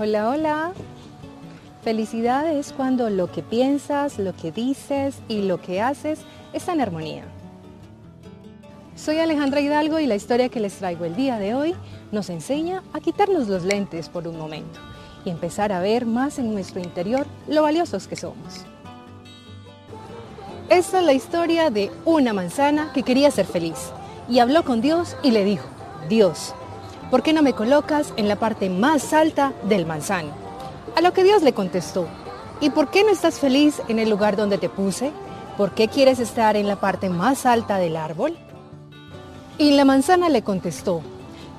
Hola, hola. Felicidad es cuando lo que piensas, lo que dices y lo que haces está en armonía. Soy Alejandra Hidalgo y la historia que les traigo el día de hoy nos enseña a quitarnos los lentes por un momento y empezar a ver más en nuestro interior lo valiosos que somos. Esta es la historia de una manzana que quería ser feliz y habló con Dios y le dijo, Dios, ¿por qué no me colocas en la parte más alta del manzano? A lo que Dios le contestó, ¿y por qué no estás feliz en el lugar donde te puse? ¿Por qué quieres estar en la parte más alta del árbol? Y la manzana le contestó,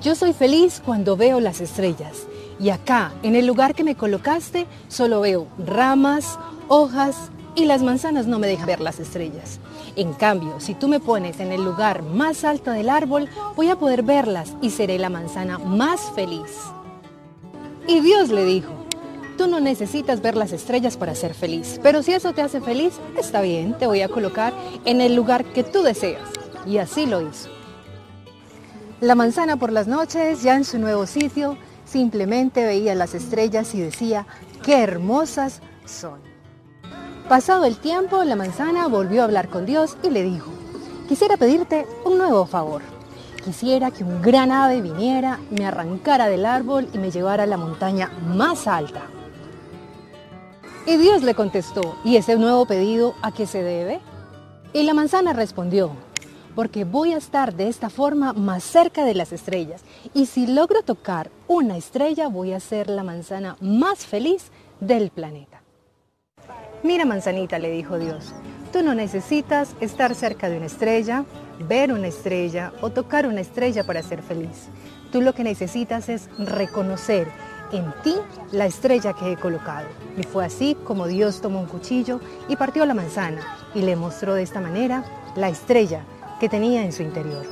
yo soy feliz cuando veo las estrellas, y acá, en el lugar que me colocaste, solo veo ramas, hojas y las manzanas no me dejan ver las estrellas. En cambio, si tú me pones en el lugar más alto del árbol, voy a poder verlas y seré la manzana más feliz. Y Dios le dijo, tú no necesitas ver las estrellas para ser feliz, pero si eso te hace feliz, está bien, te voy a colocar en el lugar que tú deseas. Y así lo hizo. La manzana por las noches, ya en su nuevo sitio, simplemente veía las estrellas y decía, qué hermosas son. Pasado el tiempo, la manzana volvió a hablar con Dios y le dijo, quisiera pedirte un nuevo favor. Quisiera que un gran ave viniera, me arrancara del árbol y me llevara a la montaña más alta. Y Dios le contestó, ¿y ese nuevo pedido a qué se debe? Y la manzana respondió, porque voy a estar de esta forma más cerca de las estrellas. Y si logro tocar una estrella, voy a ser la manzana más feliz del planeta. Mira, manzanita, le dijo Dios, tú no necesitas estar cerca de una estrella, ver una estrella o tocar una estrella para ser feliz. Tú lo que necesitas es reconocer en ti la estrella que he colocado. Y fue así como Dios tomó un cuchillo y partió la manzana y le mostró de esta manera la estrella que tenía en su interior.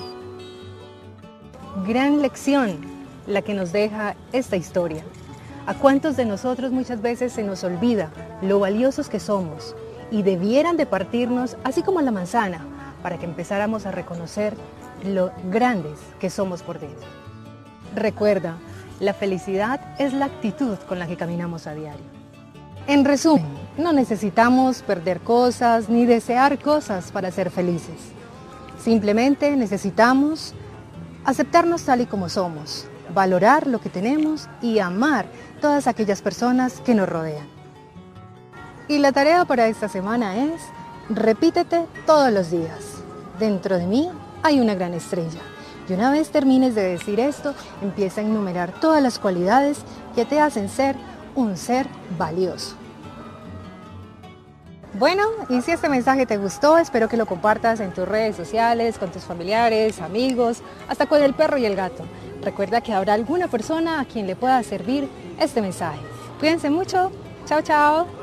Gran lección la que nos deja esta historia. ¿A cuántos de nosotros muchas veces se nos olvida lo valiosos que somos y debieran de partirnos así como la manzana para que empezáramos a reconocer lo grandes que somos por dentro? Recuerda, la felicidad es la actitud con la que caminamos a diario. En resumen, no necesitamos perder cosas ni desear cosas para ser felices. Simplemente necesitamos aceptarnos tal y como somos, valorar lo que tenemos y amar todas aquellas personas que nos rodean. Y la tarea para esta semana es, repítete todos los días, dentro de mí hay una gran estrella. Y una vez termines de decir esto, empieza a enumerar todas las cualidades que te hacen ser un ser valioso. Bueno, y si este mensaje te gustó, espero que lo compartas en tus redes sociales, con tus familiares, amigos, hasta con el perro y el gato. Recuerda que habrá alguna persona a quien le pueda servir este mensaje. Cuídense mucho. Chao, chao.